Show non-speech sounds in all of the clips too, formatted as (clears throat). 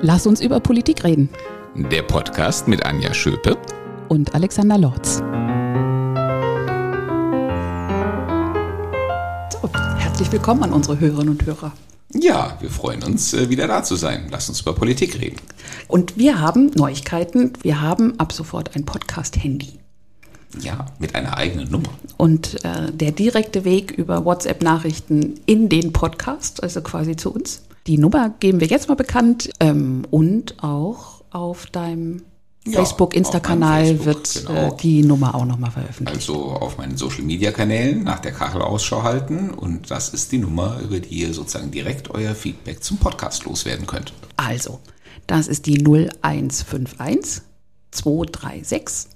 Lass uns über Politik reden. Der Podcast mit Anja Schöpe und Alexander Lorz. So, herzlich willkommen an unsere Hörerinnen und Hörer. Ja, wir freuen uns, äh, wieder da zu sein. Lass uns über Politik reden. Und wir haben Neuigkeiten. Wir haben ab sofort ein Podcast-Handy. Ja, mit einer eigenen Nummer. Und äh, der direkte Weg über WhatsApp-Nachrichten in den Podcast, also quasi zu uns. Die Nummer geben wir jetzt mal bekannt ähm, und auch auf deinem ja, Facebook, Insta-Kanal wird äh, genau. äh, die Nummer auch nochmal veröffentlicht. Also auf meinen Social-Media-Kanälen nach der Kachel Ausschau halten und das ist die Nummer, über die ihr sozusagen direkt euer Feedback zum Podcast loswerden könnt. Also, das ist die 0151 236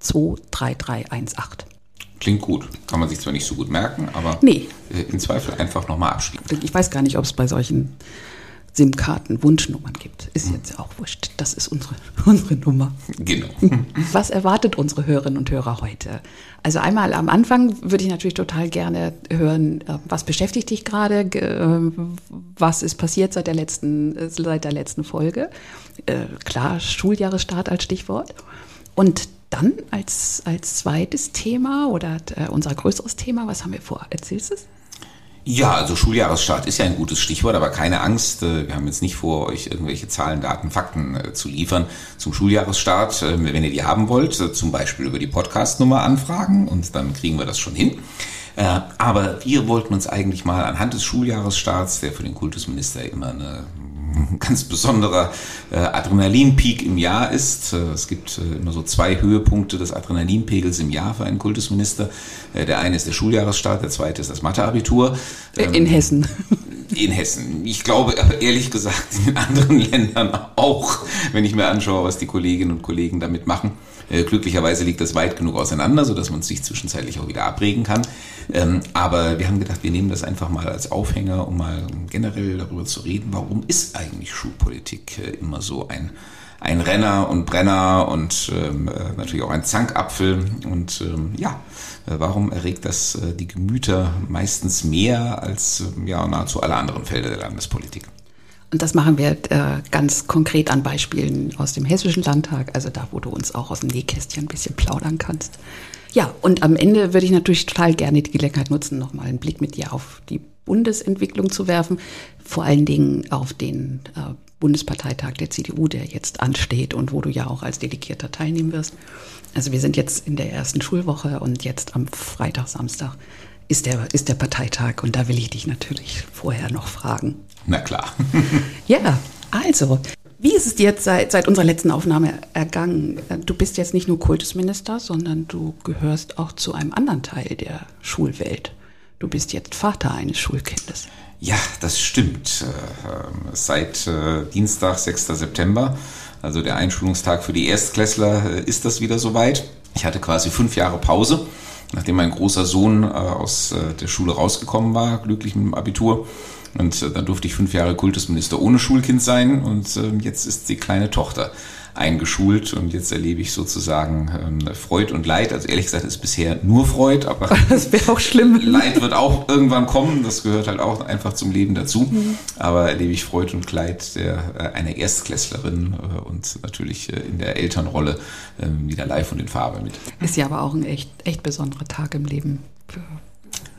23318. Klingt gut. Kann man sich zwar nicht so gut merken, aber nee. Äh, im Zweifel einfach nochmal abspielen. Ich weiß gar nicht, ob es bei solchen SIM-Karten Wunschnummern gibt. Ist jetzt ja auch wurscht. Das ist unsere, (laughs) unsere Nummer. Genau. (laughs) Was erwartet unsere Hörerinnen und Hörer heute? Also einmal am Anfang würde ich natürlich total gerne hören, äh, was beschäftigt dich gerade? Äh, was ist passiert seit der letzten, seit der letzten Folge? Klar, Schuljahresstart als Stichwort. Und dann als, als zweites Thema oder äh, unser größeres Thema, was haben wir vor? Erzählst du es? Ja, also Schuljahresstart ist ja ein gutes Stichwort, aber keine Angst, äh, wir haben jetzt nicht vor, euch irgendwelche Zahlen, Daten, Fakten äh, zu liefern zum Schuljahresstart. Äh, wenn ihr die haben wollt, zum Beispiel über die Podcastnummer anfragen und dann kriegen wir das schon hin. Aber wir wollten uns eigentlich mal anhand des Schuljahresstaats, der für den Kultusminister immer eine ganz besonderer äh, Adrenalinpeak im Jahr ist. Äh, es gibt äh, immer so zwei Höhepunkte des Adrenalinpegels im Jahr für einen Kultusminister. Der eine ist der Schuljahresstart, der zweite ist das Matheabitur. Ähm, in Hessen. (laughs) In Hessen. Ich glaube aber ehrlich gesagt in anderen (laughs) Ländern auch, wenn ich mir anschaue, was die Kolleginnen und Kollegen damit machen. Glücklicherweise liegt das weit genug auseinander, sodass man sich zwischenzeitlich auch wieder abregen kann. Ähm, aber wir haben gedacht, wir nehmen das einfach mal als Aufhänger, um mal generell darüber zu reden, warum ist eigentlich Schulpolitik äh, immer so ein ein Renner und Brenner und ähm, äh, natürlich auch ein Zankapfel. Und ähm, ja, warum erregt das äh, die Gemüter meistens mehr als äh, ja, nahezu alle anderen Felder der Landespolitik? Und das machen wir äh, ganz konkret an Beispielen aus dem Hessischen Landtag, also da, wo du uns auch aus dem Nähkästchen ein bisschen plaudern kannst. Ja, und am Ende würde ich natürlich total gerne die Gelegenheit nutzen, nochmal einen Blick mit dir auf die Bundesentwicklung zu werfen, vor allen Dingen auf den äh, Bundesparteitag der CDU, der jetzt ansteht und wo du ja auch als Delegierter teilnehmen wirst. Also wir sind jetzt in der ersten Schulwoche und jetzt am Freitag, Samstag ist der, ist der Parteitag und da will ich dich natürlich vorher noch fragen. Na klar. (laughs) ja, also, wie ist es dir jetzt seit, seit unserer letzten Aufnahme ergangen? Du bist jetzt nicht nur Kultusminister, sondern du gehörst auch zu einem anderen Teil der Schulwelt. Du bist jetzt Vater eines Schulkindes. Ja, das stimmt. Äh, seit äh, Dienstag, 6. September, also der Einschulungstag für die Erstklässler, äh, ist das wieder soweit. Ich hatte quasi fünf Jahre Pause nachdem mein großer Sohn äh, aus äh, der Schule rausgekommen war, glücklich mit dem Abitur. Und äh, dann durfte ich fünf Jahre Kultusminister ohne Schulkind sein und äh, jetzt ist die kleine Tochter eingeschult und jetzt erlebe ich sozusagen ähm, Freud und Leid. Also ehrlich gesagt ist bisher nur Freud, aber (laughs) das wäre auch schlimm. Leid wird auch irgendwann kommen. Das gehört halt auch einfach zum Leben dazu. Mhm. Aber erlebe ich Freud und Leid der äh, einer Erstklässlerin äh, und natürlich äh, in der Elternrolle äh, wieder live und in Farbe mit. Ist ja aber auch ein echt echt besonderer Tag im Leben für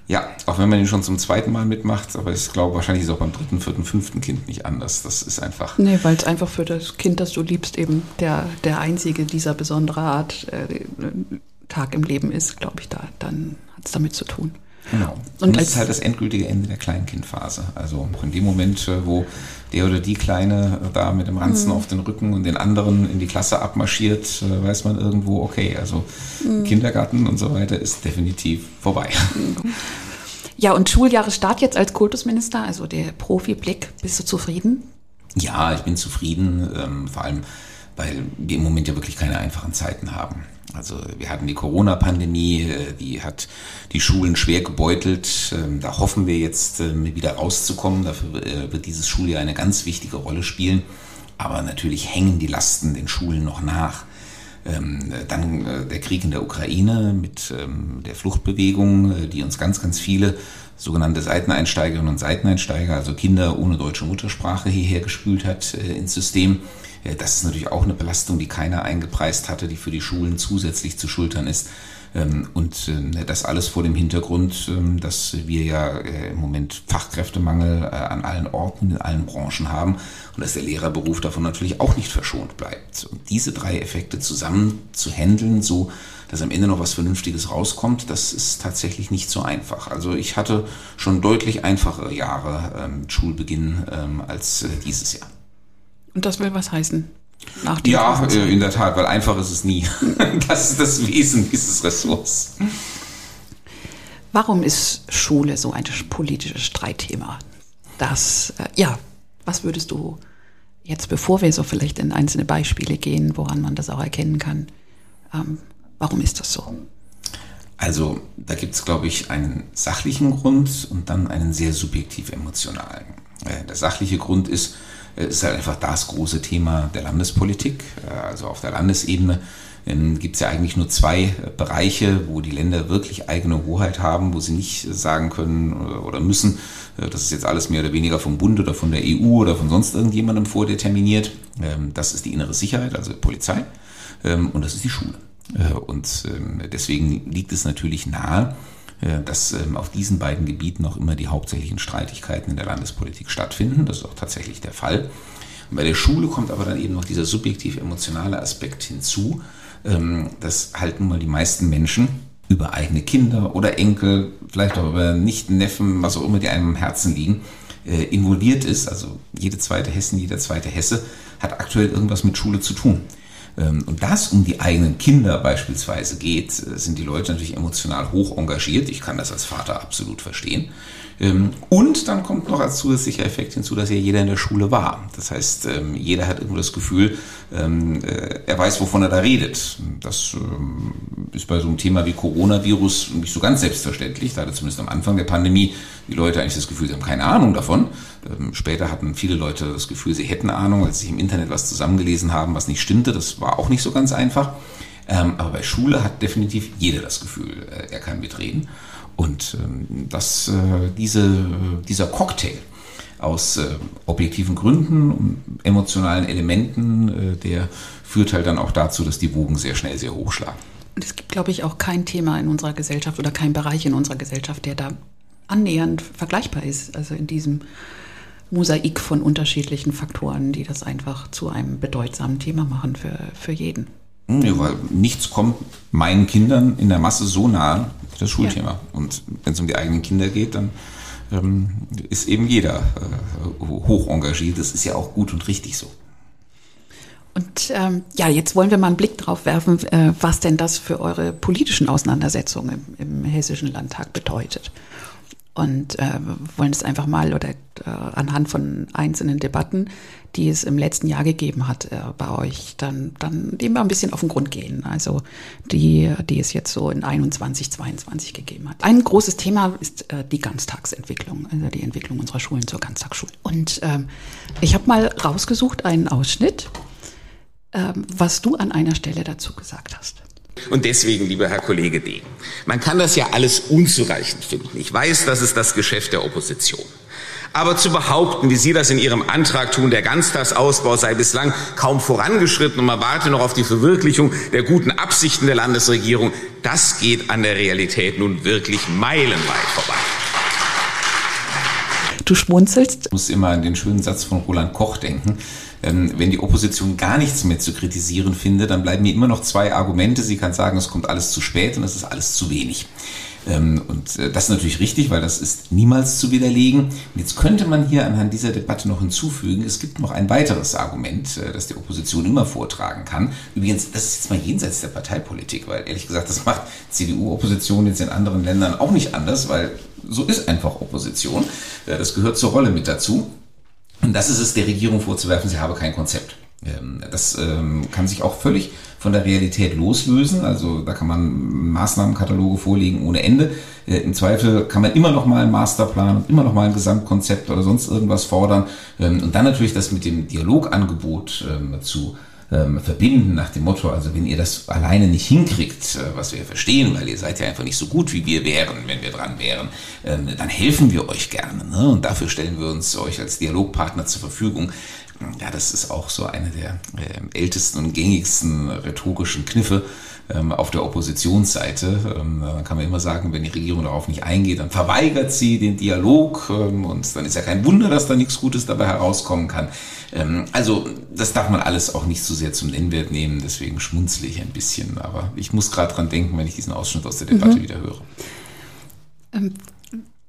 ja, auch wenn man ihn schon zum zweiten Mal mitmacht, aber ich glaube, wahrscheinlich ist es auch beim dritten, vierten, fünften Kind nicht anders. Das ist einfach. Nee, weil es einfach für das Kind, das du liebst, eben der, der einzige dieser besondere Art äh, Tag im Leben ist, glaube ich, da, dann hat es damit zu tun. Genau. Und, Und das ist halt das endgültige Ende der Kleinkindphase. Also in dem Moment, äh, wo der oder die Kleine da mit dem Ranzen mhm. auf den Rücken und den anderen in die Klasse abmarschiert, äh, weiß man irgendwo, okay, also mhm. Kindergarten und so weiter ist definitiv vorbei. (laughs) Ja, und Schuljahresstart jetzt als Kultusminister, also der Profiblick, bist du zufrieden? Ja, ich bin zufrieden, ähm, vor allem, weil wir im Moment ja wirklich keine einfachen Zeiten haben. Also wir hatten die Corona-Pandemie, äh, die hat die Schulen schwer gebeutelt. Ähm, da hoffen wir jetzt ähm, wieder rauszukommen. Dafür äh, wird dieses Schuljahr eine ganz wichtige Rolle spielen. Aber natürlich hängen die Lasten den Schulen noch nach. Ähm, dann äh, der Krieg in der Ukraine mit der Fluchtbewegung, die uns ganz, ganz viele sogenannte Seiteneinsteigerinnen und Seiteneinsteiger, also Kinder ohne deutsche Muttersprache hierher gespült hat äh, ins System. Äh, das ist natürlich auch eine Belastung, die keiner eingepreist hatte, die für die Schulen zusätzlich zu schultern ist. Ähm, und äh, das alles vor dem Hintergrund, ähm, dass wir ja äh, im Moment Fachkräftemangel äh, an allen Orten, in allen Branchen haben und dass der Lehrerberuf davon natürlich auch nicht verschont bleibt. Und diese drei Effekte zusammen zu handeln, so dass am Ende noch was Vernünftiges rauskommt, das ist tatsächlich nicht so einfach. Also ich hatte schon deutlich einfachere Jahre ähm, Schulbeginn als dieses Jahr. Und das will was heißen? Nach ja, äh, in der Tat, weil einfach ist es nie. (laughs) Das ist das Wesen dieses Ressorts. Warum ist Schule so ein politisches Streitthema? Das, äh, ja, was würdest du jetzt, bevor wir so vielleicht in einzelne Beispiele gehen, woran man das auch erkennen kann, ähm, warum ist das so? Also da gibt es, glaube ich, einen sachlichen Grund und dann einen sehr subjektiv emotionalen. Äh, der sachliche Grund ist, ist halt einfach das große Thema der Landespolitik. Also auf der Landesebene ähm, gibt es ja eigentlich nur zwei Bereiche, wo die Länder wirklich eigene Hoheit haben, wo sie nicht sagen können oder müssen, äh, das ist jetzt alles mehr oder weniger vom Bund oder von der EU oder von sonst irgendjemandem vordeterminiert. Ähm, das ist die innere Sicherheit, also Polizei, ähm, und das ist die Schule. Äh, und deswegen liegt es natürlich nahe, äh, dass ähm, auf diesen beiden Gebieten noch immer die hauptsächlichen Streitigkeiten in der Landespolitik stattfinden. Das ist auch tatsächlich der Fall. Und bei der Schule kommt aber dann eben noch dieser subjektiv-emotionale Aspekt hinzu, ähm, dass halt nun mal die meisten Menschen über eigene Kinder oder Enkel, vielleicht auch über Nichten, Neffen, was auch immer, die einem am Herzen liegen, äh, involviert ist. Also jede zweite Hessen, jeder zweite Hesse hat aktuell irgendwas mit Schule zu tun. Ähm, und das um die eigenen Kinder beispielsweise geht, äh, sind die Leute natürlich emotional hoch engagiert. Ich kann das als Vater absolut verstehen. Ähm, und dann kommt noch als zusätzlicher Effekt hinzu, dass ja jeder in der Schule war. Das heißt, ähm, jeder hat irgendwo das Gefühl, äh, er weiß, wovon er da redet. Das ist bei so einem Thema wie Coronavirus nicht so ganz selbstverständlich. Da hatte zumindest am Anfang der Pandemie die Leute eigentlich das Gefühl, sie haben keine Ahnung davon. Später hatten viele Leute das Gefühl, sie hätten Ahnung, als sie im Internet was zusammengelesen haben, was nicht stimmte. Das war auch nicht so ganz einfach. Aber bei Schule hat definitiv jeder das Gefühl, äh, er kann mitreden. Und ähm, das, äh, diese, dieser Cocktail aus äh, objektiven Gründen und emotionalen Elementen, äh, der führt halt dann auch dazu, dass die Wogen sehr schnell sehr hoch schlagen. Und es gibt, glaube ich, auch kein Thema in unserer Gesellschaft oder kein Bereich in unserer Gesellschaft, der da annähernd vergleichbar ist. Also in diesem Mosaik von unterschiedlichen Faktoren, die das einfach zu einem bedeutsamen Thema machen für, für jeden. Hm, ja, weil nichts kommt meinen Kindern in der Masse so nahe wie das Schulthema. Ja. Und wenn es um die eigenen Kinder geht, dann ähm, ist eben jeder äh, hoch engagiert. Das ist ja auch gut und richtig so. Und ähm, ja, jetzt wollen wir mal einen Blick drauf werfen, äh, was denn das für eure politischen Auseinandersetzungen im, im Hessischen Landtag bedeutet und äh, wollen es einfach mal oder äh, anhand von einzelnen Debatten, die es im letzten Jahr gegeben hat, äh, bei euch dann dann dem mal ein bisschen auf den Grund gehen. Also die die es jetzt so in 21, 22 gegeben hat. Ein großes Thema ist äh, die Ganztagsentwicklung, also die Entwicklung unserer Schulen zur Ganztagsschule. Und ähm, ich habe mal rausgesucht einen Ausschnitt, ähm, was du an einer Stelle dazu gesagt hast. Und deswegen, lieber Herr Kollege D., man kann das ja alles unzureichend finden. Ich weiß, das ist das Geschäft der Opposition. Aber zu behaupten, wie Sie das in Ihrem Antrag tun, der Ganztagsausbau sei bislang kaum vorangeschritten und man warte noch auf die Verwirklichung der guten Absichten der Landesregierung, das geht an der Realität nun wirklich meilenweit vorbei. Du schmunzelst. Ich muss immer an den schönen Satz von Roland Koch denken ähm, wenn die Opposition gar nichts mehr zu kritisieren findet, dann bleiben mir immer noch zwei Argumente. Sie kann sagen, es kommt alles zu spät und es ist alles zu wenig. Ähm, und äh, das ist natürlich richtig, weil das ist niemals zu widerlegen. Und jetzt könnte man hier anhand dieser Debatte noch hinzufügen, es gibt noch ein weiteres Argument, äh, das die Opposition immer vortragen kann. Übrigens, das ist jetzt mal jenseits der Parteipolitik, weil ehrlich gesagt, das macht CDU-Opposition jetzt in anderen Ländern auch nicht anders, weil so ist einfach Opposition. Äh, das gehört zur Rolle mit dazu. Und das ist es der Regierung vorzuwerfen, sie habe kein Konzept. Ähm, das ähm, kann sich auch völlig von der Realität loslösen. Also da kann man Maßnahmenkataloge vorlegen ohne Ende. Äh, Im Zweifel kann man immer noch mal einen Masterplan und immer noch mal ein Gesamtkonzept oder sonst irgendwas fordern. Ähm, und dann natürlich das mit dem Dialogangebot zu verbinden nach dem Motto, also wenn ihr das alleine nicht hinkriegt, äh, was wir verstehen, weil ihr seid ja einfach nicht so gut, wie wir wären, wenn wir dran wären, dann helfen wir euch gerne. Ne? Und dafür stellen wir uns euch als Dialogpartner zur Verfügung. Ja, das ist auch so eine der äh, ältesten und gängigsten rhetorischen Kniffe ähm, auf der Oppositionsseite. Ähm, dann kann man immer sagen, wenn die Regierung darauf nicht eingeht, dann verweigert sie den Dialog ähm, und dann ist ja kein Wunder, dass da nichts Gutes dabei herauskommen kann. Ähm, also das darf man alles auch nicht zu so sehr zum Nennwert nehmen, deswegen schmunzle ich ein bisschen. Aber ich muss gerade dran denken, wenn ich diesen Ausschnitt aus der Debatte mhm. wieder höre. Ähm,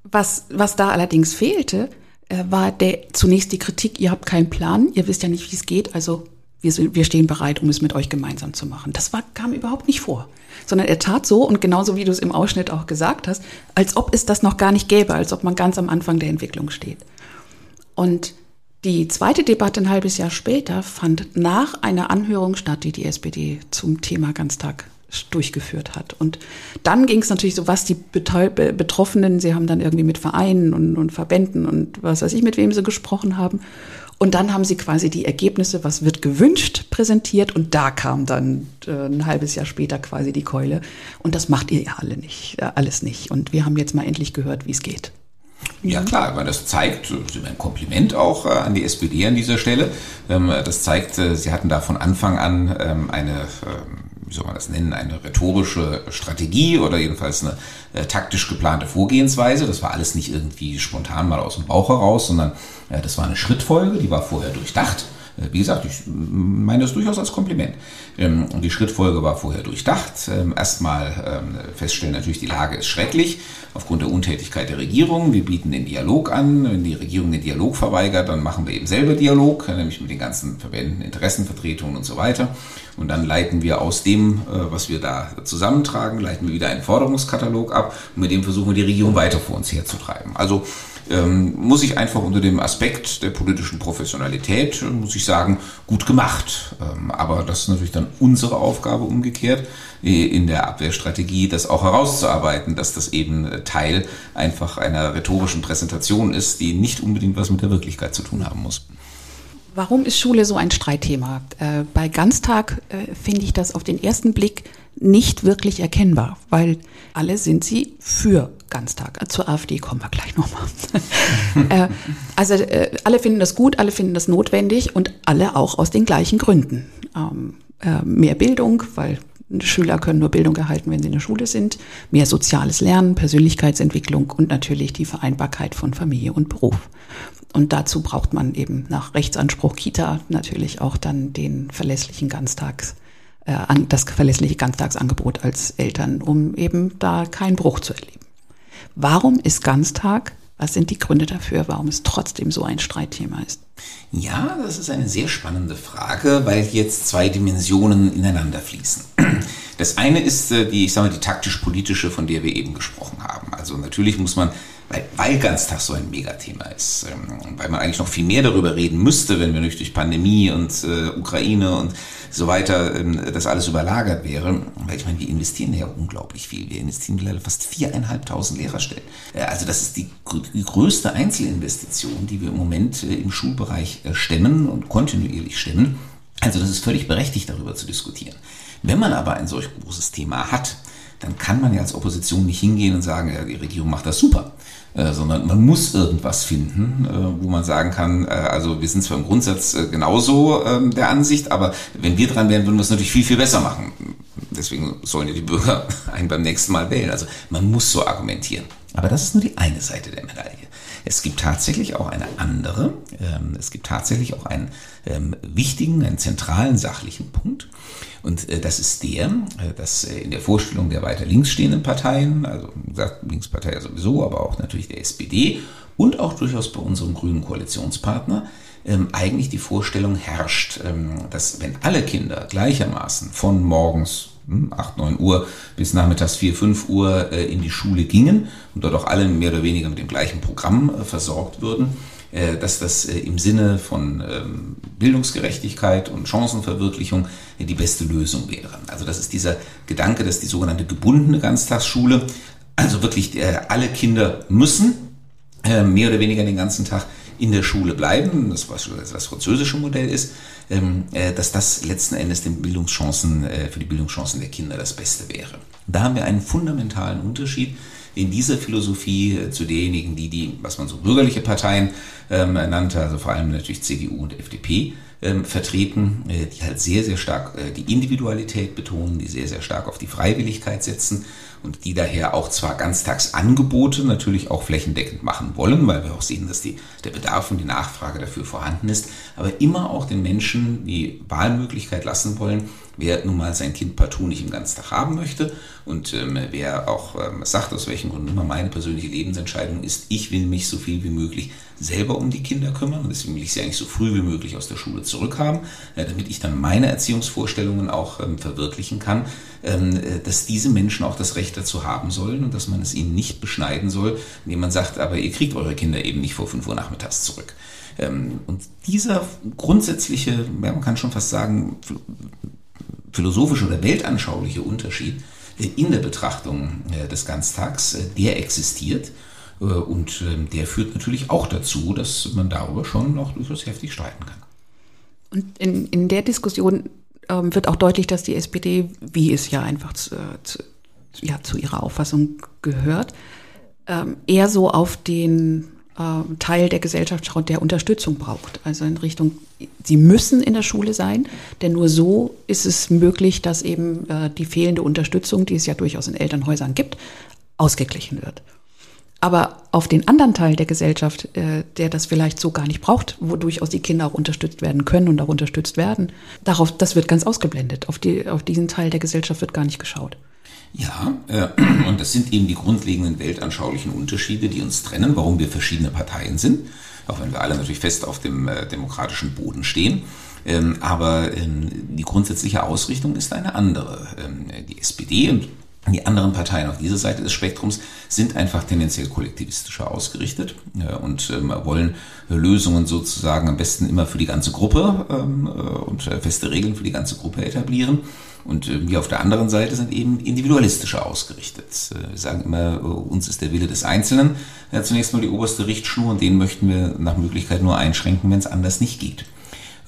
was, was da allerdings fehlte, war der, zunächst die Kritik, ihr habt keinen Plan, ihr wisst ja nicht, wie es geht, also wir, sind, wir stehen bereit, um es mit euch gemeinsam zu machen. Das war, kam überhaupt nicht vor. Sondern er tat so, und genauso wie du es im Ausschnitt auch gesagt hast, als ob es das noch gar nicht gäbe, als ob man ganz am Anfang der Entwicklung steht. Und die zweite Debatte ein halbes Jahr später fand nach einer Anhörung statt, die die SPD zum Thema Ganztag durchgeführt hat. Und dann ging es natürlich so, was die Betroffenen, sie haben dann irgendwie mit Vereinen und, und Verbänden und was weiß ich, mit wem sie gesprochen haben. Und dann haben sie quasi die Ergebnisse, was wird gewünscht, präsentiert. Und da kam dann äh, ein halbes Jahr später quasi die Keule. Und das macht ihr ja alle nicht, äh, alles nicht. Und wir haben jetzt mal endlich gehört, wie es geht. Ja klar, weil das zeigt, ein Kompliment auch äh, an die SPD an dieser Stelle. Ähm, das zeigt, äh, sie hatten da von Anfang an ähm, eine ähm, wie soll man das nennen, eine rhetorische Strategie oder jedenfalls eine äh, taktisch geplante Vorgehensweise. Das war alles nicht irgendwie spontan mal aus dem Bauch heraus, sondern äh, das war eine Schrittfolge, die war vorher durchdacht. Äh, wie gesagt, ich meine das durchaus als Kompliment. Ähm, und die Schrittfolge war vorher durchdacht. Ähm, erstmal ähm, feststellen, natürlich, die Lage ist schrecklich aufgrund der Untätigkeit der Regierung. Wir bieten den Dialog an. Wenn die Regierung den Dialog verweigert, dann machen wir eben selber Dialog, nämlich mit den ganzen Verbänden, Interessenvertretungen und so weiter. Und dann leiten wir aus dem, äh, was wir da zusammentragen, leiten wir wieder einen Forderungskatalog ab und mit dem versuchen wir die Regierung weiter vor uns herzutreiben. Also ähm, muss ich einfach unter dem Aspekt der politischen Professionalität, äh, muss ich sagen, gut gemacht. Ähm, aber das ist natürlich dann unsere Aufgabe umgekehrt, äh, in der Abwehrstrategie das auch herauszuarbeiten, dass das eben Teil einfach einer rhetorischen Präsentation ist, die nicht unbedingt was mit der Wirklichkeit zu tun haben muss. Warum ist Schule so ein Streitthema? Äh, bei Ganztag äh, finde ich das auf den ersten Blick nicht wirklich erkennbar, weil alle sind sie für Ganztag. Zur AfD kommen wir gleich nochmal. (laughs) äh, also äh, alle finden das gut, alle finden das notwendig und alle auch aus den gleichen Gründen. Ähm, äh, mehr Bildung, weil Schüler können nur Bildung erhalten, wenn sie in der Schule sind, mehr soziales Lernen, Persönlichkeitsentwicklung und natürlich die Vereinbarkeit von Familie und Beruf. Und dazu braucht man eben nach Rechtsanspruch Kita natürlich auch dann den verlässlichen Ganztags, das verlässliche Ganztagsangebot als Eltern, um eben da keinen Bruch zu erleben. Warum ist Ganztag? Was sind die Gründe dafür, warum es trotzdem so ein Streitthema ist? Ja, das ist eine sehr spannende Frage, weil jetzt zwei Dimensionen ineinander fließen. Das eine ist äh, die, ich sage mal, die taktisch-politische, von der wir eben gesprochen haben. Also natürlich muss man weil, weil Ganztag so ein Megathema ist, ähm, weil man eigentlich noch viel mehr darüber reden müsste, wenn wir nicht durch Pandemie und äh, Ukraine und so weiter ähm, das alles überlagert wäre. Weil ich meine, wir investieren ja unglaublich viel. Wir investieren leider fast viereinhalbtausend Lehrerstellen. Äh, also das ist die, die, größte Einzelinvestition, die wir im Moment äh, im Schulbereich äh, stemmen und kontinuierlich stemmen. Also das ist völlig berechtigt, darüber zu diskutieren. Wenn man aber ein solch großes Thema hat, dann kann man ja als Opposition nicht hingehen und sagen, ja, die Regierung macht das super. Äh, sondern man muss irgendwas finden, äh, wo man sagen kann, äh, also wir sind zwar im Grundsatz äh, genauso ähm, der Ansicht, aber wenn wir dran wären, würden wir es natürlich viel, viel besser machen. Deswegen sollen ja die Bürger (laughs) einen beim nächsten Mal wählen. Also man muss so argumentieren. Aber das ist nur die eine Seite der Medaille. Es gibt tatsächlich auch eine andere, ähm, es gibt tatsächlich auch einen ähm, wichtigen, einen zentralen sachlichen Punkt. Und äh, das ist der, äh, dass äh, in der Vorstellung der weiter links stehenden Parteien, also wie gesagt, Linkspartei ja sowieso, aber auch natürlich der SPD und auch durchaus bei unserem grünen Koalitionspartner, ähm, eigentlich die Vorstellung herrscht, ähm, dass wenn alle Kinder gleichermaßen von morgens 8, hm, 9 Uhr bis nachmittags 4, 5 Uhr äh, in die Schule gingen und dort auch alle mehr oder weniger mit dem gleichen Programm äh, versorgt würden, äh, dass das im Sinne von ähm, Bildungsgerechtigkeit und Chancenverwirklichung die beste Lösung wäre. Also das ist dieser Gedanke, dass die sogenannte gebundene Ganztagsschule, also wirklich alle Kinder müssen mehr oder weniger den ganzen Tag in der Schule bleiben, das was das französische Modell ist, ähm, äh, dass das letzten Endes den Bildungschancen, äh, für die Bildungschancen der Kinder das Beste wäre. Da haben wir einen fundamentalen Unterschied in dieser Philosophie äh, zu denjenigen, die die, was man so bürgerliche Parteien ähm, nannte, also vor allem natürlich CDU und FDP, ähm, vertreten, äh, die halt sehr, sehr stark äh, die Individualität betonen, die sehr, sehr stark auf die Freiwilligkeit setzen und die daher auch zwar Ganztagsangebote natürlich auch flächendeckend machen wollen, weil wir auch sehen, dass die, der Bedarf und die Nachfrage dafür vorhanden ist, aber immer auch den Menschen die Wahlmöglichkeit lassen wollen, wer nun mal sein Kind partout nicht im Ganztag haben möchte und ähm, wer auch ähm, sagt, aus welchen Gründen immer meine persönliche Lebensentscheidung ist, ich will mich so viel wie möglich selber um die Kinder kümmern und deswegen will ich sie eigentlich so früh wie möglich aus der Schule zurückhaben, äh, damit ich dann meine Erziehungsvorstellungen auch ähm, verwirklichen kann, ähm, äh, dass diese Menschen auch das Recht dazu haben sollen und dass man es ihnen nicht beschneiden soll, indem man sagt, aber ihr kriegt eure Kinder eben nicht vor 5 Uhr nachmittags zurück. Ähm, und dieser grundsätzliche, man kann schon fast sagen, philosophische oder weltanschauliche Unterschied äh, in der Betrachtung äh, des Ganztags, äh, der existiert. Und ähm, der führt natürlich auch dazu, dass man darüber schon noch durchaus heftig streiten kann. Und in, in der Diskussion ähm, wird auch deutlich, dass die SPD, wie es ja einfach zu, zu, ja, zu ihrer Auffassung gehört, ähm, eher so auf den Teil der Gesellschaft schaut, der Unterstützung braucht. Also in Richtung, sie müssen in der Schule sein, denn nur so ist es möglich, dass eben äh, die fehlende Unterstützung, die es ja durchaus in Elternhäusern gibt, ausgeglichen wird. Aber auf den anderen Teil der Gesellschaft, äh, der das vielleicht so gar nicht braucht, wo durchaus die Kinder auch unterstützt werden können und auch unterstützt werden, darauf, das wird ganz ausgeblendet. Auf, die, auf diesen Teil der Gesellschaft wird gar nicht geschaut. Ja, äh, (clears throat) und das sind eben die grundlegenden weltanschaulichen Unterschiede, die uns trennen, warum wir verschiedene Parteien sind, auch wenn wir alle natürlich fest auf dem äh, demokratischen Boden stehen. Ähm, aber ähm, die grundsätzliche Ausrichtung ist eine andere. Ähm, die SPD und die anderen Parteien auf dieser Seite des Spektrums sind einfach tendenziell kollektivistischer ausgerichtet äh, und ähm, wollen Lösungen sozusagen am besten immer für die ganze Gruppe ähm, äh, und äh, feste Regeln für die ganze Gruppe etablieren. Und wir auf der anderen Seite sind eben individualistischer ausgerichtet. Wir sagen immer, uns ist der Wille des Einzelnen zunächst mal die oberste Richtschnur und den möchten wir nach Möglichkeit nur einschränken, wenn es anders nicht geht.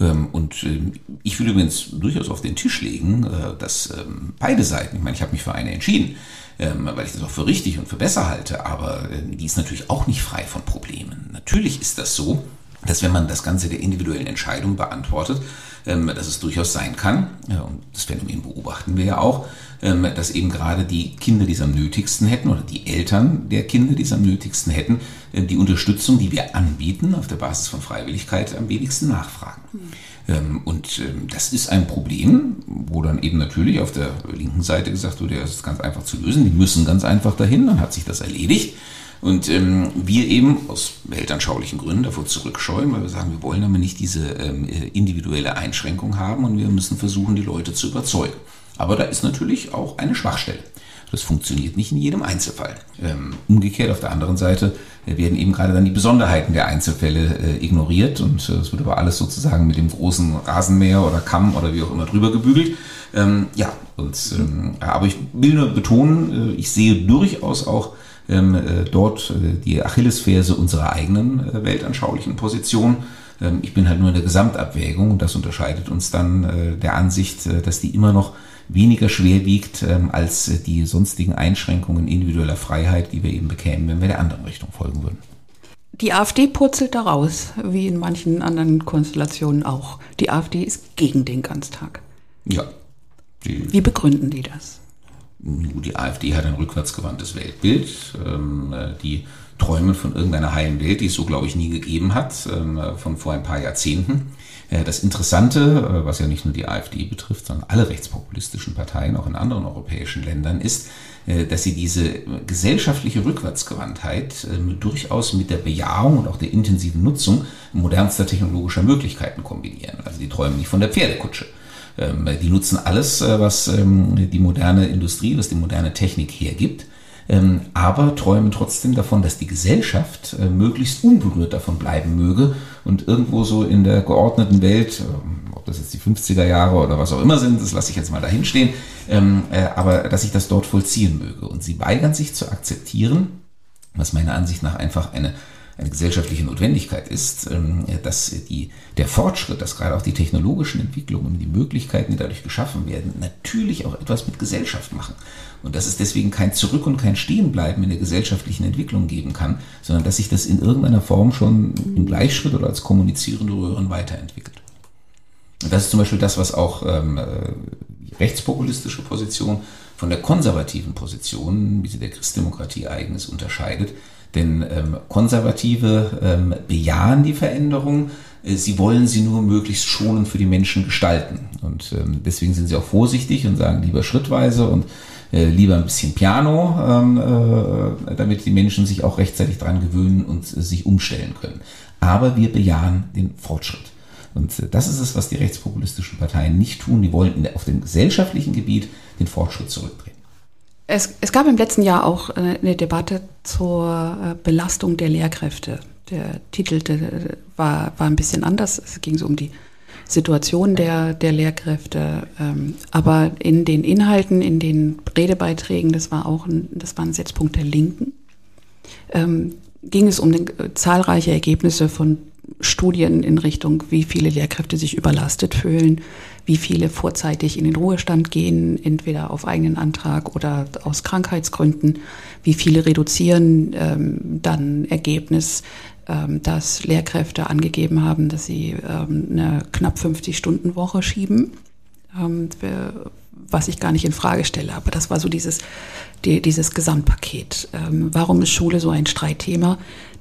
Ähm, und ähm, ich will übrigens durchaus auf den Tisch legen, dass ähm, beide Seiten, ich meine, ich habe mich für eine entschieden, weil ich das auch für richtig und für besser halte, aber die ist natürlich auch nicht frei von Problemen. Natürlich ist das so, dass wenn man das Ganze der individuellen Entscheidung beantwortet, dass es durchaus sein kann, und das Phänomen beobachten wir ja auch, dass eben gerade die Kinder, die es am nötigsten hätten, oder die Eltern der Kinder, die es am nötigsten hätten, ähm, die Unterstützung, die wir anbieten, auf der Basis von Freiwilligkeit am wenigsten nachfragen. Mhm. Und das ist ein Problem, wo dann eben natürlich auf der linken Seite gesagt wurde, ja, das ist ganz einfach zu lösen, die müssen ganz einfach dahin, dann hat sich das erledigt. Und ähm, wir eben aus weltanschaulichen Gründen davor zurückscheuen, weil wir sagen, wir wollen aber nicht diese ähm, individuelle Einschränkung haben und wir müssen versuchen, die Leute zu überzeugen. Aber da ist natürlich auch eine Schwachstelle. Das funktioniert nicht in jedem Einzelfall. Ähm, umgekehrt auf der anderen Seite äh, werden eben gerade dann die Besonderheiten der Einzelfälle äh, ignoriert und äh, es wird aber alles sozusagen mit dem großen Rasenmäher oder Kamm oder wie auch immer drüber gebügelt. Ähm, ja, und, ähm, aber ich will nur betonen, ich sehe durchaus auch dort die Achillesferse unserer eigenen weltanschaulichen Position. Ich bin halt nur in der Gesamtabwägung und das unterscheidet uns dann der Ansicht, dass die immer noch weniger schwer wiegt ähm, als äh, die sonstigen Einschränkungen individueller Freiheit, die wir eben bekämen, wenn wir der anderen Richtung folgen würden. Die AfD purzelt da raus, wie in manchen anderen Konstellationen auch. Die AfD ist gegen den Ganztag. Ja. Wie begründen die das? Die AfD hat ein rückwärtsgewandtes Weltbild. Ähm, äh, die träumen von irgendeiner heilen Welt, die es so, glaube ich, nie gegeben hat, ähm, von vor ein paar Jahrzehnten. Äh, das Interessante, äh, was ja nicht nur die AfD betrifft, sondern alle rechtspopulistischen Parteien auch in anderen europäischen Ländern, ist, dass sie diese gesellschaftliche Rückwärtsgewandtheit ähm, durchaus mit der Bejahung und auch der intensiven Nutzung modernster technologischer Möglichkeiten kombinieren. Also die träumen nicht von der Pferdekutsche, die nutzen alles, äh, was ähm, die moderne Industrie, was die moderne Technik hergibt, ähm, aber träumen trotzdem davon, dass die Gesellschaft äh, möglichst unberührt davon bleiben möge und irgendwo so in der geordneten Welt, ob das jetzt die 50er Jahre oder was auch immer sind, das lasse ich jetzt mal dahin stehen, äh, aber dass sich das dort vollziehen möge. Und sie weigern sich zu akzeptieren, was meiner Ansicht nach einfach eine eine gesellschaftliche Notwendigkeit ist, ähm, dass die, der Fortschritt, dass gerade auch die technologischen Entwicklungen, die Möglichkeiten, die dadurch geschaffen werden, natürlich auch etwas mit Gesellschaft machen. Und dass es deswegen kein Zurück und kein Stehenbleiben in der gesellschaftlichen Entwicklung geben kann, sondern dass sich das in irgendeiner Form schon im Gleichschritt oder als kommunizierende Röhren weiterentwickelt. Und das ist zum Beispiel das, was auch ähm, äh, rechtspopulistische Position von der konservativen Position, wie sie der Christdemokratie eigen ist, unterscheidet. Denn ähm, Konservative ähm, bejahen die Veränderung, äh, sie wollen sie nur möglichst schonend für die Menschen gestalten. Und ähm, deswegen sind sie auch vorsichtig und sagen lieber schrittweise und äh, lieber ein bisschen Piano, ähm, äh, damit die Menschen sich auch rechtzeitig dran gewöhnen und äh, sich umstellen können. Aber wir bejahen den Fortschritt. Und äh, das ist es, was die rechtspopulistischen Parteien nicht tun. Die wollen auf dem gesellschaftlichen Gebiet den Fortschritt zurückdrehen. Es, es gab im letzten Jahr auch äh, eine Debatte zur äh, Belastung der Lehrkräfte. Der Titel war, war ein bisschen anders. Es ging so um die Situation der, der Lehrkräfte. Ähm, aber in den Inhalten, in den Redebeiträgen, das war auch ein, das war ein Setzpunkt der Linken, ähm, ging es um den, zahlreiche Ergebnisse von Studien in Richtung, wie viele Lehrkräfte sich überlastet fühlen, wie viele vorzeitig in den Ruhestand gehen, entweder auf eigenen Antrag oder aus Krankheitsgründen, wie viele reduzieren ähm, dann Ergebnis, ähm, dass Lehrkräfte angegeben haben, dass sie ähm, eine knapp 50-Stunden-Woche schieben, ähm, was ich gar nicht in Frage stelle. Aber das war so dieses, die, dieses Gesamtpaket. Ähm, warum ist Schule so ein Streitthema?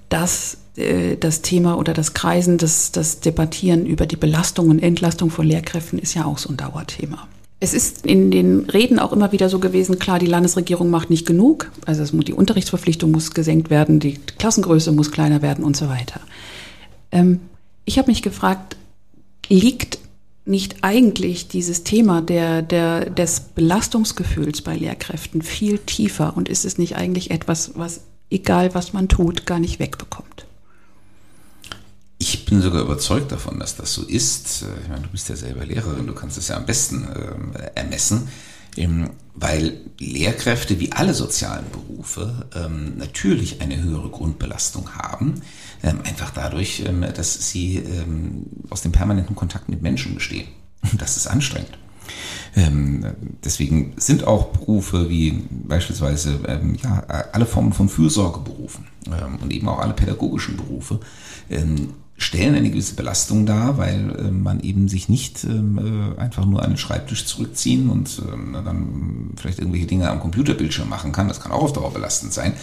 Das äh, das Thema oder das Kreisen, das, das Debattieren über die Belastung und Entlastung von Lehrkräften ist ja auch so ein Dauerthema. Es ist in den Reden auch immer wieder so gewesen, klar, die Landesregierung macht nicht genug. Also es muss, die Unterrichtsverpflichtung muss gesenkt werden, die Klassengröße muss kleiner werden und so weiter. Ähm, ich habe mich gefragt, liegt nicht eigentlich dieses Thema der, der, des Belastungsgefühls bei Lehrkräften viel tiefer und ist es nicht eigentlich etwas, was, egal was man tut, gar nicht wegbekommt? Ich bin sogar überzeugt davon, dass das so ist. Äh, ich meine, du bist ja selber Lehrerin, du kannst es ja am besten äh, ermessen, ähm, weil Lehrkräfte wie alle sozialen Berufe ähm, natürlich eine höhere Grundbelastung haben, ähm, einfach dadurch, ähm, dass sie ähm, aus dem permanenten Kontakt mit Menschen bestehen. Das ist anstrengend. Ähm, deswegen sind auch Berufe wie beispielsweise ähm, ja, alle Formen von Fürsorgeberufen ähm, und eben auch alle pädagogischen Berufe stellen eine gewisse Belastung dar, weil man eben sich nicht äh, einfach nur an den Schreibtisch zurückziehen und dann vielleicht irgendwelche Dinge am Computerbildschirm machen kann. Das kann auch auf Dauer belastend sein.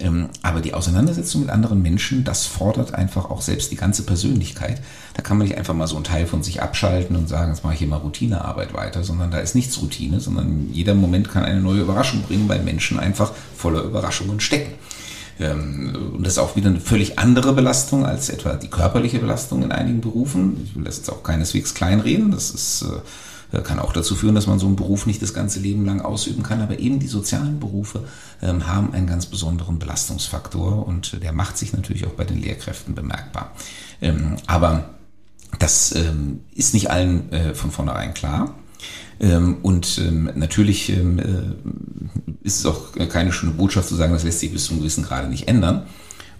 Ähm, aber die Auseinandersetzung mit anderen Menschen, das fordert einfach auch selbst die ganze Persönlichkeit. Da kann man nicht einfach mal so einen Teil von sich abschalten und sagen, jetzt mache ich hier mal Routinearbeit weiter, sondern da ist nichts Routine, sondern jeder Moment kann eine neue Überraschung bringen, weil Menschen einfach voller Überraschungen stecken. Ähm, und das ist auch wieder eine völlig andere Belastung als etwa die körperliche Belastung in einigen Berufen. Ich will das jetzt auch keineswegs kleinreden. Das ist, äh, kann auch dazu führen, dass man so einen Beruf nicht das ganze Leben lang ausüben kann. Aber eben die sozialen Berufe ähm, haben einen ganz besonderen Belastungsfaktor und der macht sich natürlich auch bei den Lehrkräften bemerkbar. Ähm, aber das ist nicht allen äh, von vornherein klar. Ähm, und ähm, natürlich ähm, äh, ist es auch keine schöne Botschaft zu sagen, das lässt sich bis zum gewissen Grade nicht ändern.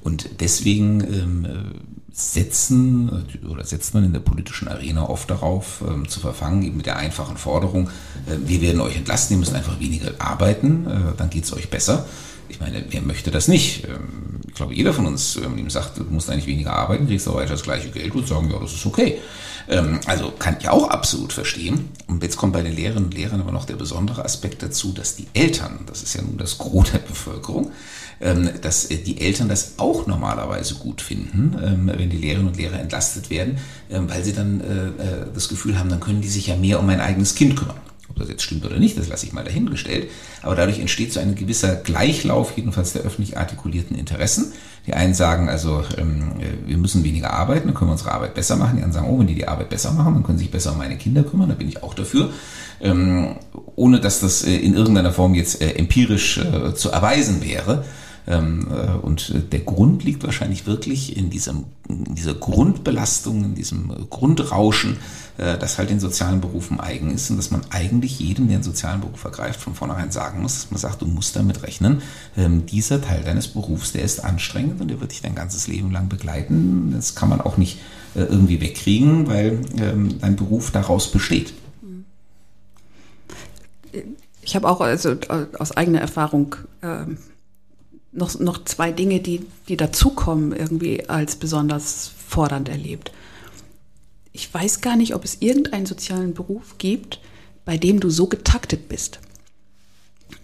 Und deswegen äh, setzen oder setzt man in der politischen Arena oft darauf zu verfangen, eben mit der einfachen Forderung, äh, wir werden euch entlasten, ihr müsst einfach weniger arbeiten, dann geht es euch besser. Ich meine, wer möchte das nicht? Ich glaube, jeder von uns, wenn man ihm sagt, du musst eigentlich weniger arbeiten, kriegst du weiter das gleiche Geld und sagen, ja, das ist okay. Ähm, also kann ich auch absolut verstehen. Und jetzt kommt bei den Lehrerinnen und Lehrern aber noch der besondere Aspekt dazu, dass die Eltern, das ist ja nun das Gros der Bevölkerung, ähm, dass äh, die Eltern das auch normalerweise gut finden, ähm, wenn die Lehrerinnen und Lehrer entlastet werden, weil sie dann äh, äh, das Gefühl haben, dann können die sich ja mehr um mein eigenes Kind kümmern. Ob das jetzt stimmt oder nicht, das lasse ich mal dahingestellt. Aber dadurch entsteht so ein gewisser Gleichlauf, jedenfalls der öffentlich artikulierten Interessen. Die einen sagen also, ähm, wir müssen weniger arbeiten, dann können wir unsere Arbeit besser machen. Die anderen sagen, oh, wenn die die Arbeit besser machen, dann können sie sich besser um meine Kinder kümmern, da bin ich auch dafür. Ähm, ohne dass das in irgendeiner Form jetzt empirisch zu erweisen wäre. Ähm, äh, und der Grund liegt wahrscheinlich wirklich in, diesem, in dieser Grundbelastung, in diesem Grundrauschen, äh, das halt den sozialen Berufen eigen ist und dass man eigentlich jedem, der einen sozialen Beruf ergreift, von vornherein sagen muss, dass man sagt, du musst damit rechnen, ähm, dieser Teil deines Berufs, der ist anstrengend und der wird dich dein ganzes Leben lang begleiten. Das kann man auch nicht äh, irgendwie wegkriegen, weil ähm, dein Beruf daraus besteht. Ich habe auch also aus eigener Erfahrung noch, noch zwei Dinge, die, die dazukommen, irgendwie als besonders fordernd erlebt. Ich weiß gar nicht, ob es irgendeinen sozialen Beruf gibt, bei dem du so getaktet bist.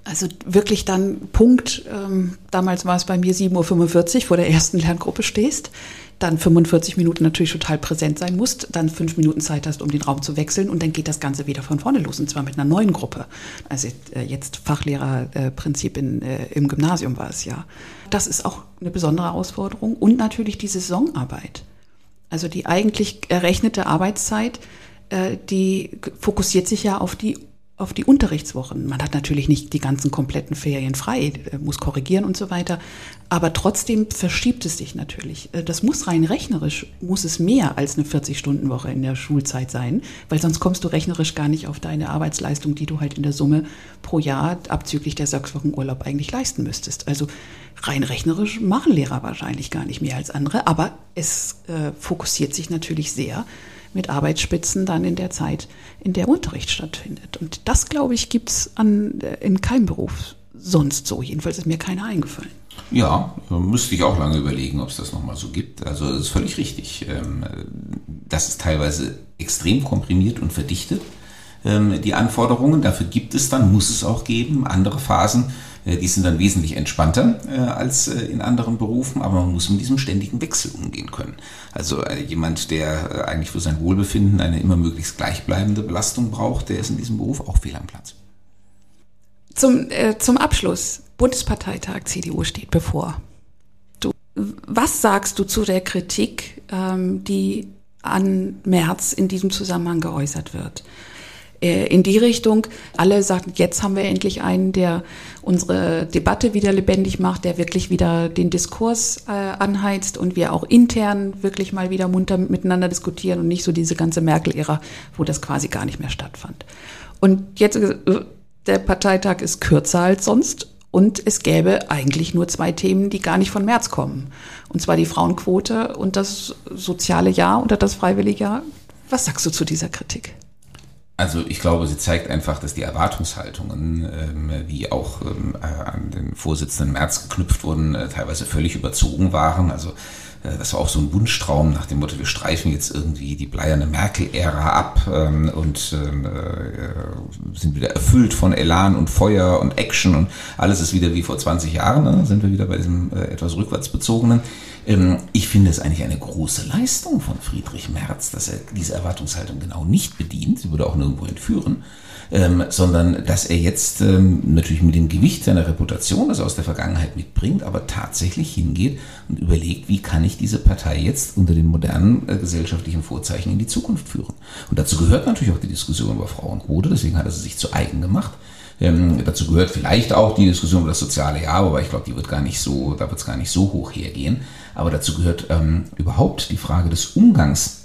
Also wirklich dann Punkt, ähm, damals war es bei mir 7.45 Uhr vor der ersten Lerngruppe stehst, dann 45 Minuten natürlich total präsent sein musst, dann fünf Minuten Zeit hast, um den Raum zu wechseln und dann geht das Ganze wieder von vorne los und zwar mit einer neuen Gruppe. Also äh, jetzt Fachlehrerprinzip in, äh, im Gymnasium war es ja. Das ist auch eine besondere Herausforderung und natürlich die Saisonarbeit. Also die eigentlich errechnete Arbeitszeit, äh, die fokussiert sich ja auf die auf die Unterrichtswochen. Man hat natürlich nicht die ganzen kompletten Ferien frei, äh, muss korrigieren und so weiter. Aber trotzdem verschiebt es sich natürlich. Äh, das muss rein rechnerisch, muss es mehr als eine 40-Stunden-Woche in der Schulzeit sein, weil sonst kommst du rechnerisch gar nicht auf deine Arbeitsleistung, die du halt in der Summe pro Jahr abzüglich der sechs Wochen Urlaub eigentlich leisten müsstest. Also rein rechnerisch machen Lehrer wahrscheinlich gar nicht mehr als andere, aber es äh, fokussiert sich natürlich sehr mit Arbeitsspitzen dann in der Zeit, in der Unterricht stattfindet. Und das, glaube ich, gibt es in keinem Beruf sonst so. Jedenfalls ist mir keiner eingefallen. Ja, müsste ich auch lange überlegen, ob es das nochmal so gibt. Also das ist völlig richtig. Ähm, das ist teilweise extrem komprimiert und verdichtet, ähm, die Anforderungen. Dafür gibt es dann, muss es auch geben, andere Phasen, äh, die sind dann wesentlich entspannter äh, als äh, in anderen Berufen, aber man muss mit diesem ständigen Wechsel umgehen können. Also jemand, der eigentlich für sein Wohlbefinden eine immer möglichst gleichbleibende Belastung braucht, der ist in diesem Beruf auch fehl am Platz. Zum, äh, zum Abschluss. Bundesparteitag CDU steht bevor. Du, was sagst du zu der Kritik, ähm, die an März in diesem Zusammenhang geäußert wird? Äh, in die Richtung. Alle sagen, jetzt haben wir endlich einen, der unsere Debatte wieder lebendig macht, der wirklich wieder den Diskurs äh, anheizt und wir auch intern wirklich mal wieder munter miteinander diskutieren und nicht so diese ganze Merkel-Ära, wo das quasi gar nicht mehr stattfand. Und jetzt, äh, der Parteitag ist kürzer als sonst und es gäbe eigentlich nur zwei Themen, die gar nicht von März kommen. Und zwar die Frauenquote und das soziale Jahr oder das freiwillige Jahr. Was sagst du zu dieser Kritik? Also ich glaube, sie zeigt einfach, dass die Erwartungshaltungen, ähm, wie auch ähm, äh, an den Vorsitzenden März geknüpft wurden, äh, teilweise völlig überzogen waren. Also das war auch so ein Wunschtraum nach dem Motto, wir streifen jetzt irgendwie die bleierne Merkel-Ära ab ähm, und ähm, äh, sind wieder erfüllt von Elan und Feuer und Action und alles ist wieder wie vor 20 Jahren. Ne? Sind wir wieder bei diesem äh, etwas rückwärtsbezogenen. Ähm, ich finde es eigentlich eine große Leistung von Friedrich Merz, dass er diese Erwartungshaltung genau nicht bedient. Sie würde auch nirgendwo entführen. Ähm, sondern dass er jetzt ähm, natürlich mit dem Gewicht seiner Reputation, das er aus der Vergangenheit mitbringt, aber tatsächlich hingeht und überlegt, wie kann ich diese Partei jetzt unter den modernen äh, gesellschaftlichen Vorzeichen in die Zukunft führen. Und dazu gehört natürlich auch die Diskussion über Frauenquote, deswegen hat er sie sich zu eigen gemacht. Ähm, dazu gehört vielleicht auch die Diskussion über das soziale Jahr, aber ich glaube, die wird gar nicht so, da wird es gar nicht so hoch hergehen. Aber dazu gehört ähm, überhaupt die Frage des Umgangs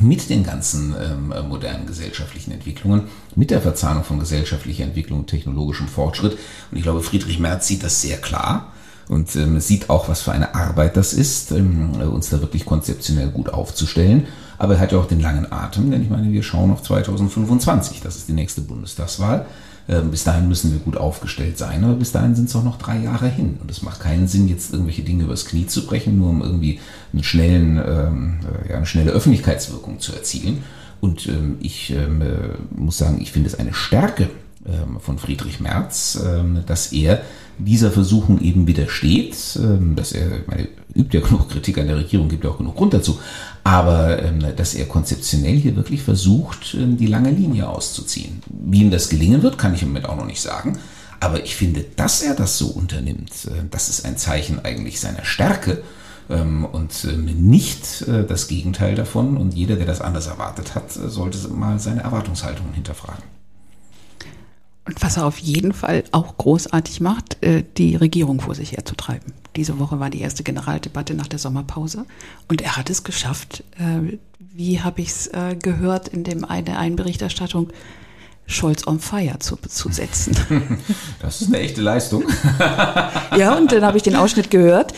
mit den ganzen ähm, modernen gesellschaftlichen Entwicklungen, mit der Verzahnung von gesellschaftlicher Entwicklung und technologischem Fortschritt. Und ich glaube, Friedrich Merz sieht das sehr klar und ähm, sieht auch, was für eine Arbeit das ist, ähm, uns da wirklich konzeptionell gut aufzustellen. Aber er hat ja auch den langen Atem, denn ich meine, wir schauen auf 2025, das ist die nächste Bundestagswahl. Ähm, bis dahin müssen wir gut aufgestellt sein, aber bis dahin sind es auch noch drei Jahre hin. Und es macht keinen Sinn, jetzt irgendwelche Dinge übers Knie zu brechen, nur um irgendwie einen schnellen, ähm, ja, eine schnelle Öffentlichkeitswirkung zu erzielen. Und ähm, ich ähm, äh, muss sagen, ich finde es eine Stärke ähm, von Friedrich Merz, ähm, dass er dieser Versuchung eben widersteht, dass er, meine, übt ja genug Kritik an der Regierung, gibt ja auch genug Grund dazu, aber ähm, dass er konzeptionell hier wirklich versucht, ähm, die lange Linie auszuziehen. Wie ihm das gelingen wird, kann ich im Moment auch noch nicht sagen. Aber ich finde, dass er das so unternimmt, äh, das ist ein Zeichen eigentlich seiner Stärke ähm, und äh, nicht äh, das Gegenteil davon. Und jeder, der das anders erwartet hat, sollte mal seine Erwartungshaltungen hinterfragen. Und was er auf jeden Fall auch großartig macht, äh, die Regierung vor sich herzutreiben. Diese Woche war die erste Generaldebatte nach der Sommerpause und er hat es geschafft, äh, wie habe ich es äh, gehört in dem der einen Berichterstattung, Scholz on Fire zu, zu setzen. (laughs) Das ist eine echte Leistung. Ja, und dann habe ich den Ausschnitt gehört.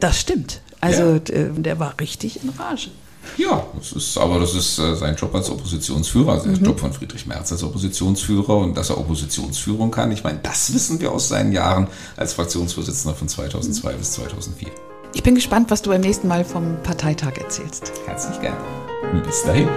Das stimmt. Also ja. der war richtig in Rage. Ja, das ist, aber das ist äh, sein Job als Oppositionsführer, also der mhm. Job von Friedrich Merz als Oppositionsführer und dass er Oppositionsführung kann. Ich meine, das wissen wir aus seinen Jahren als Fraktionsvorsitzender von 2002 mhm. bis 2004. Ich bin gespannt, was du beim nächsten Mal vom Parteitag erzählst. Herzlich gerne. Bis dahin.